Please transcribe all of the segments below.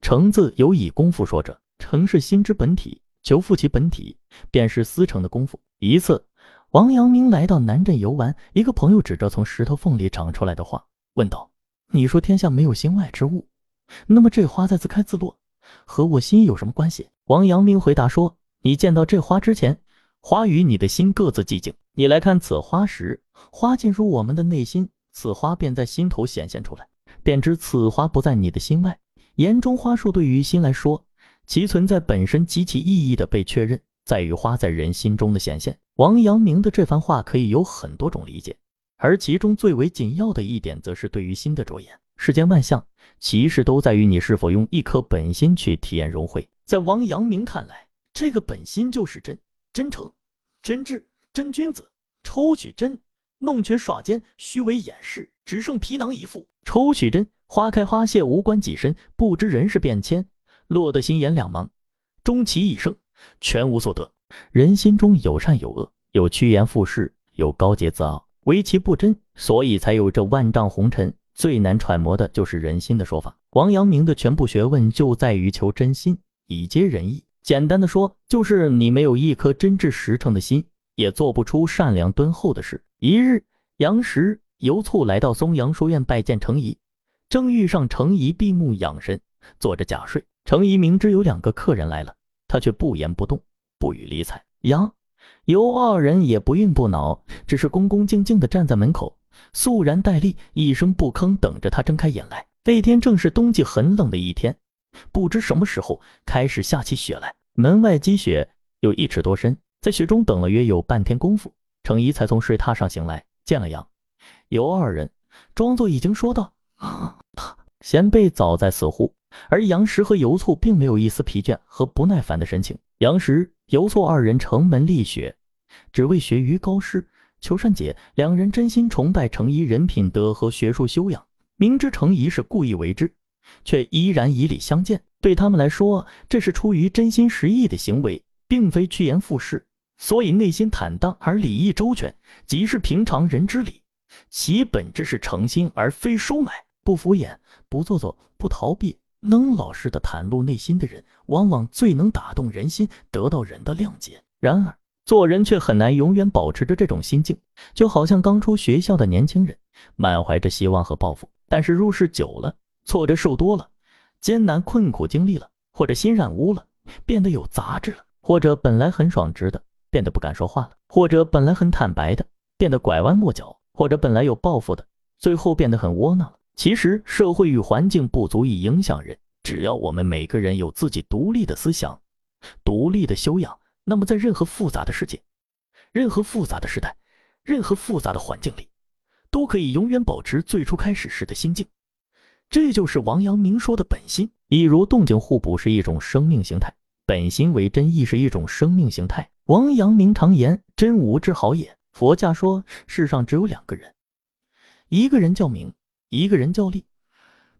诚字有以功夫说者，诚是心之本体，求复其本体，便是思成的功夫。一次，王阳明来到南镇游玩，一个朋友指着从石头缝里长出来的花，问道：“你说天下没有心外之物，那么这花在自开自落，和我心有什么关系？”王阳明回答说：“你见到这花之前，花与你的心各自寂静。你来看此花时，花进入我们的内心，此花便在心头显现出来，便知此花不在你的心外。”言中花树对于心来说，其存在本身及其意义的被确认，在于花在人心中的显现。王阳明的这番话可以有很多种理解，而其中最为紧要的一点，则是对于心的着眼。世间万象，其实都在于你是否用一颗本心去体验融汇。在王阳明看来，这个本心就是真、真诚、真挚、真君子。抽取真，弄权耍奸，虚伪掩饰，只剩皮囊一副。抽取真。花开花谢，无关己身，不知人事变迁，落得心眼两茫，终其一生全无所得。人心中有善有恶，有趋炎附势，有高洁自傲，唯其不真，所以才有这万丈红尘。最难揣摩的就是人心的说法。王阳明的全部学问就在于求真心，以接人意。简单的说，就是你没有一颗真挚实诚的心，也做不出善良敦厚的事。一日，杨时游卒来到松阳书院拜见程颐。正遇上程颐闭目养神，坐着假睡。程颐明知有两个客人来了，他却不言不动，不予理睬。杨、尤二人也不愠不恼，只是恭恭敬敬地站在门口，肃然待立，一声不吭，等着他睁开眼来。那天正是冬季很冷的一天，不知什么时候开始下起雪来，门外积雪有一尺多深，在雪中等了约有半天功夫，程颐才从睡榻上醒来，见了杨、尤二人，装作已经说道。啊，贤辈早在死乎？而杨时和游卒并没有一丝疲倦和不耐烦的神情。杨时、游卒二人城门立雪，只为学于高师，求善解。两人真心崇拜程颐人品德和学术修养，明知程颐是故意为之，却依然以礼相见。对他们来说，这是出于真心实意的行为，并非趋炎附势，所以内心坦荡而礼义周全，即是平常人之礼。其本质是诚心，而非收买。不敷衍，不做作，不逃避，能老实的袒露内心的人，往往最能打动人心，得到人的谅解。然而，做人却很难永远保持着这种心境，就好像刚出学校的年轻人，满怀着希望和抱负，但是入世久了，挫折受多了，艰难困苦经历了，或者心染污了，变得有杂质了；或者本来很爽直的，变得不敢说话了；或者本来很坦白的，变得拐弯抹角；或者本来有抱负的，最后变得很窝囊。其实社会与环境不足以影响人，只要我们每个人有自己独立的思想、独立的修养，那么在任何复杂的世界、任何复杂的时代、任何复杂的环境里，都可以永远保持最初开始时的心境。这就是王阳明说的本心。一如动静互补是一种生命形态，本心为真亦是一种生命形态。王阳明常言：“真无之好也。”佛家说，世上只有两个人，一个人叫名。一个人叫力，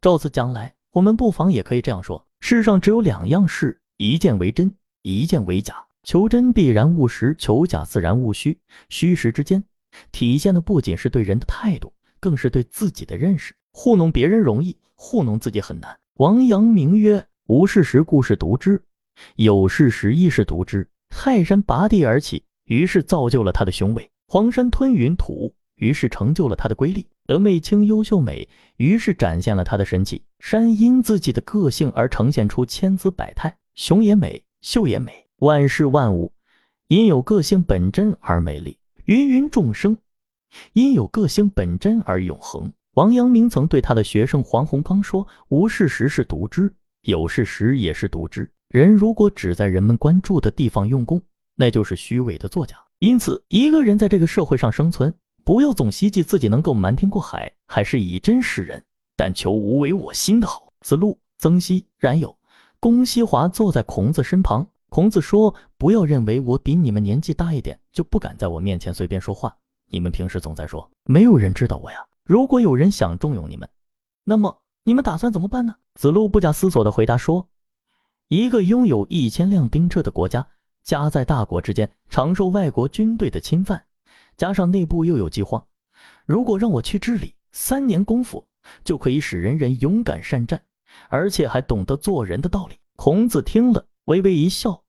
照此讲来，我们不妨也可以这样说：世上只有两样事，一件为真，一件为假。求真必然务实，求假自然务虚。虚实之间，体现的不仅是对人的态度，更是对自己的认识。糊弄别人容易，糊弄自己很难。王阳明曰：“无事实故是独之，有事实亦是独之。”泰山拔地而起，于是造就了他的雄伟；黄山吞云吐雾，于是成就了他的瑰丽。峨眉清优秀美，于是展现了他的神奇。山因自己的个性而呈现出千姿百态，雄也美，秀也美。万事万物因有个性本真而美丽，芸芸众生因有个性本真而永恒。王阳明曾对他的学生黄宏刚说：“无事实是独知，有事实也是独知。人如果只在人们关注的地方用功，那就是虚伪的作假。因此，一个人在这个社会上生存。”不要总希冀自己能够瞒天过海，还是以真示人，但求无为我心的好。子路、曾皙、冉有、龚西华坐在孔子身旁。孔子说：“不要认为我比你们年纪大一点就不敢在我面前随便说话。你们平时总在说没有人知道我呀。如果有人想重用你们，那么你们打算怎么办呢？”子路不假思索地回答说：“一个拥有一千辆兵车的国家，夹在大国之间，常受外国军队的侵犯，加上内部又有饥荒，如果让我去治理，三年功夫就可以使人人勇敢善战，而且还懂得做人的道理。”孔子听了。微微一笑，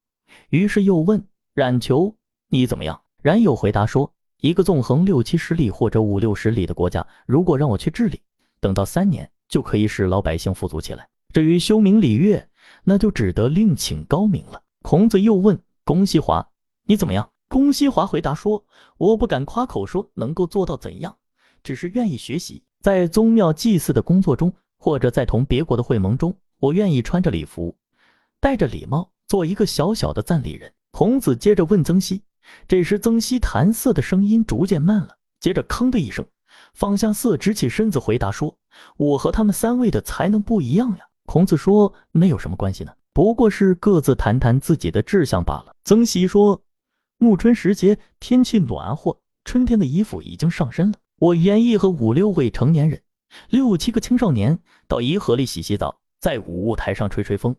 于是又问冉求：“你怎么样？”冉有回答说：“一个纵横六七十里或者五六十里的国家，如果让我去治理，等到三年就可以使老百姓富足起来。至于修明礼乐，那就只得另请高明了。”孔子又问公西华：“你怎么样？”公西华回答说：“我不敢夸口说能够做到怎样，只是愿意学习。在宗庙祭祀的工作中，或者在同别国的会盟中，我愿意穿着礼服。”戴着礼帽，做一个小小的赞礼人。孔子接着问曾皙，这时曾皙弹瑟的声音逐渐慢了，接着吭的一声，放下瑟，直起身子回答说：“我和他们三位的才能不一样呀。”孔子说：“那有什么关系呢？不过是各自谈谈自己的志向罢了。”曾皙说：“暮春时节，天气暖和，春天的衣服已经上身了。我愿意和五六位成年人，六七个青少年到颐和里洗洗澡，在舞舞台上吹吹风。”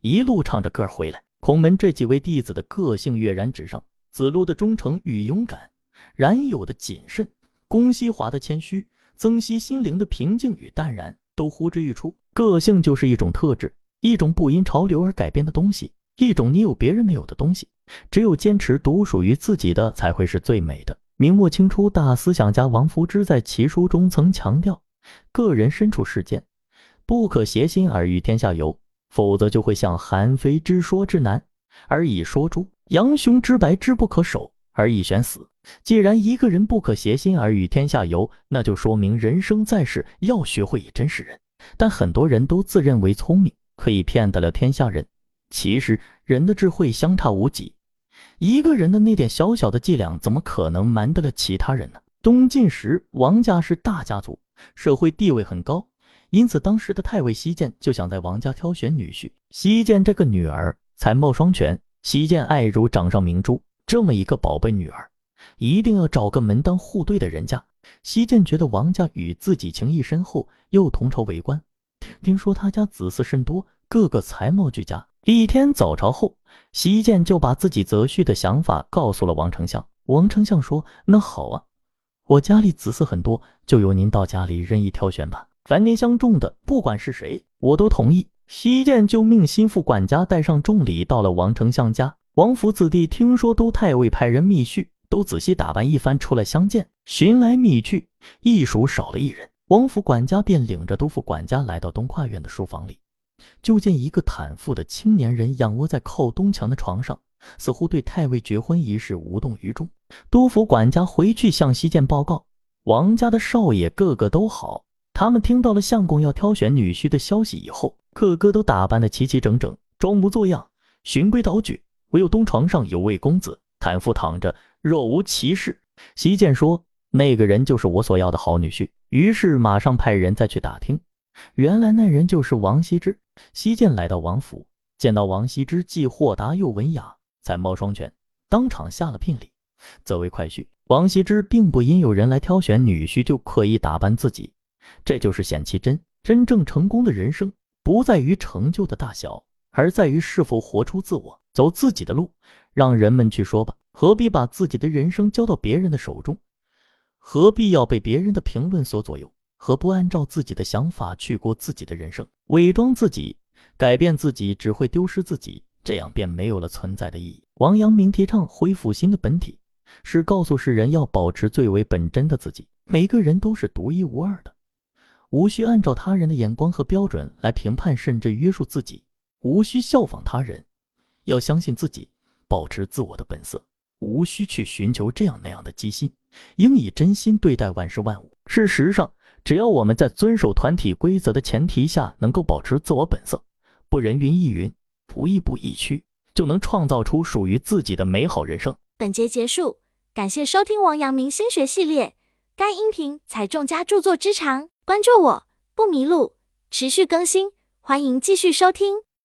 一路唱着歌回来，孔门这几位弟子的个性跃然纸上。子路的忠诚与勇敢，冉有的谨慎，公西华的谦虚，曾皙心灵的平静与淡然，都呼之欲出。个性就是一种特质，一种不因潮流而改变的东西，一种你有别人没有的东西。只有坚持独属于自己的，才会是最美的。明末清初大思想家王夫之在其书中曾强调：个人身处世间，不可挟心而与天下游。否则就会像韩非之说之难而以说诸，杨雄之白之不可守而以选死。既然一个人不可挟心而与天下游，那就说明人生在世要学会以真示人。但很多人都自认为聪明，可以骗得了天下人。其实人的智慧相差无几，一个人的那点小小的伎俩，怎么可能瞒得了其他人呢？东晋时，王家是大家族，社会地位很高。因此，当时的太尉西涧就想在王家挑选女婿。西涧这个女儿才貌双全，西涧爱如掌上明珠，这么一个宝贝女儿，一定要找个门当户对的人家。西涧觉得王家与自己情谊深厚，又同朝为官，听说他家子嗣甚多，个个才貌俱佳。一天早朝后，西涧就把自己择婿的想法告诉了王丞相。王丞相说：“那好啊，我家里子嗣很多，就由您到家里任意挑选吧。”凡您相中的，不管是谁，我都同意。西涧就命心腹管家带上重礼，到了王丞相家。王府子弟听说都太尉派人密叙，都仔细打扮一番出来相见。寻来觅去，一数少了一人。王府管家便领着督府管家来到东跨院的书房里，就见一个袒腹的青年人仰卧在靠东墙的床上，似乎对太尉绝婚一事无动于衷。督府管家回去向西涧报告，王家的少爷个个都好。他们听到了相公要挑选女婿的消息以后，个个都打扮得齐齐整整，装模作样，循规蹈矩。唯有东床上有位公子，袒腹躺着，若无其事。西涧说：“那个人就是我所要的好女婿。”于是马上派人再去打听，原来那人就是王羲之。西涧来到王府，见到王羲之既豁达又文雅，才貌双全，当场下了聘礼，则为快婿。王羲之并不因有人来挑选女婿就刻意打扮自己。这就是显其真。真正成功的人生，不在于成就的大小，而在于是否活出自我，走自己的路。让人们去说吧，何必把自己的人生交到别人的手中？何必要被别人的评论所左右？何不按照自己的想法去过自己的人生？伪装自己，改变自己，只会丢失自己，这样便没有了存在的意义。王阳明提倡恢复心的本体，是告诉世人要保持最为本真的自己。每个人都是独一无二的。无需按照他人的眼光和标准来评判，甚至约束自己；无需效仿他人，要相信自己，保持自我的本色；无需去寻求这样那样的机心，应以真心对待万事万物。事实上，只要我们在遵守团体规则的前提下，能够保持自我本色，不人云亦云，不亦步亦趋，就能创造出属于自己的美好人生。本节结束，感谢收听王阳明心学系列。该音频采众家著作之长。关注我不迷路，持续更新，欢迎继续收听。